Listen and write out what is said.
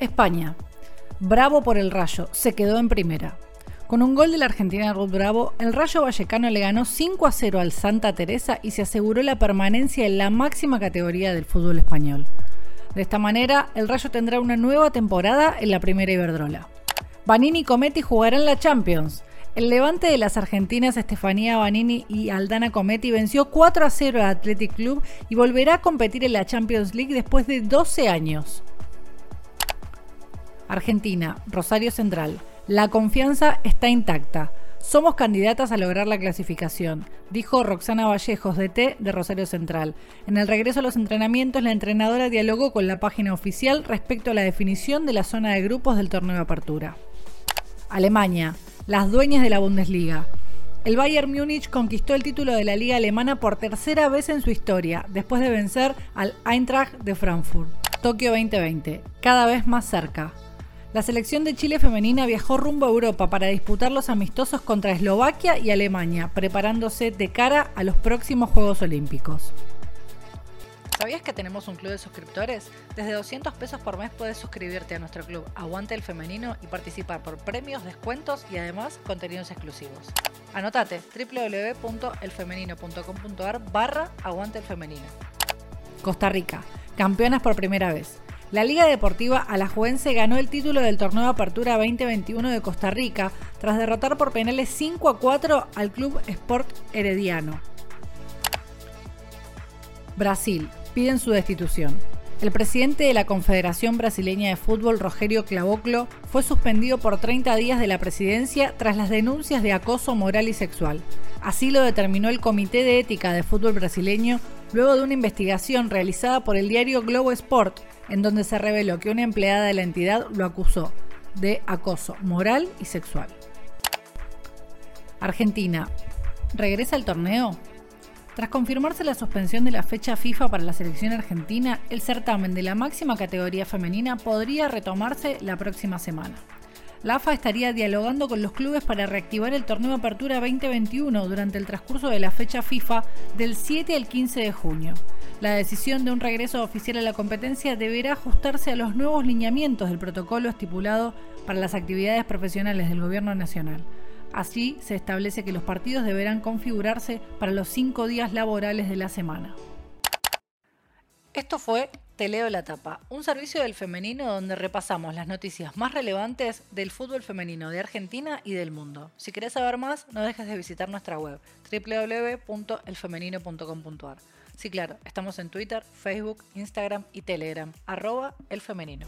España. Bravo por el Rayo, se quedó en primera. Con un gol de la Argentina Ruth Bravo, el Rayo Vallecano le ganó 5 a 0 al Santa Teresa y se aseguró la permanencia en la máxima categoría del fútbol español. De esta manera, el Rayo tendrá una nueva temporada en la primera Iberdrola. Vanini y Cometti jugarán la Champions. El levante de las argentinas Estefanía Vanini y Aldana Cometti venció 4 a 0 al Athletic Club y volverá a competir en la Champions League después de 12 años. Argentina, Rosario Central. La confianza está intacta. Somos candidatas a lograr la clasificación, dijo Roxana Vallejos, T de Rosario Central. En el regreso a los entrenamientos, la entrenadora dialogó con la página oficial respecto a la definición de la zona de grupos del torneo de apertura. Alemania, las dueñas de la Bundesliga. El Bayern Múnich conquistó el título de la liga alemana por tercera vez en su historia, después de vencer al Eintracht de Frankfurt. Tokio 2020, cada vez más cerca. La selección de Chile femenina viajó rumbo a Europa para disputar los amistosos contra Eslovaquia y Alemania, preparándose de cara a los próximos Juegos Olímpicos. ¿Sabías que tenemos un club de suscriptores? Desde 200 pesos por mes puedes suscribirte a nuestro club Aguante el Femenino y participar por premios, descuentos y además contenidos exclusivos. Anotate www.elfemenino.com.ar barra Aguante el Femenino. Costa Rica, campeonas por primera vez. La Liga Deportiva Alajuense ganó el título del torneo de apertura 2021 de Costa Rica tras derrotar por penales 5 a 4 al Club Sport Herediano. Brasil. Piden su destitución. El presidente de la Confederación Brasileña de Fútbol, Rogerio Clavoclo, fue suspendido por 30 días de la presidencia tras las denuncias de acoso moral y sexual. Así lo determinó el Comité de Ética de Fútbol Brasileño luego de una investigación realizada por el diario Globo Sport en donde se reveló que una empleada de la entidad lo acusó de acoso moral y sexual. Argentina. ¿Regresa al torneo? Tras confirmarse la suspensión de la fecha FIFA para la selección argentina, el certamen de la máxima categoría femenina podría retomarse la próxima semana. La AFA estaría dialogando con los clubes para reactivar el torneo Apertura 2021 durante el transcurso de la fecha FIFA del 7 al 15 de junio. La decisión de un regreso oficial a la competencia deberá ajustarse a los nuevos lineamientos del protocolo estipulado para las actividades profesionales del Gobierno Nacional. Así se establece que los partidos deberán configurarse para los cinco días laborales de la semana. Esto fue Te leo la tapa, un servicio del femenino donde repasamos las noticias más relevantes del fútbol femenino de Argentina y del mundo. Si querés saber más, no dejes de visitar nuestra web www.elfemenino.com.ar. Sí, claro, estamos en Twitter, Facebook, Instagram y Telegram, arroba elfemenino.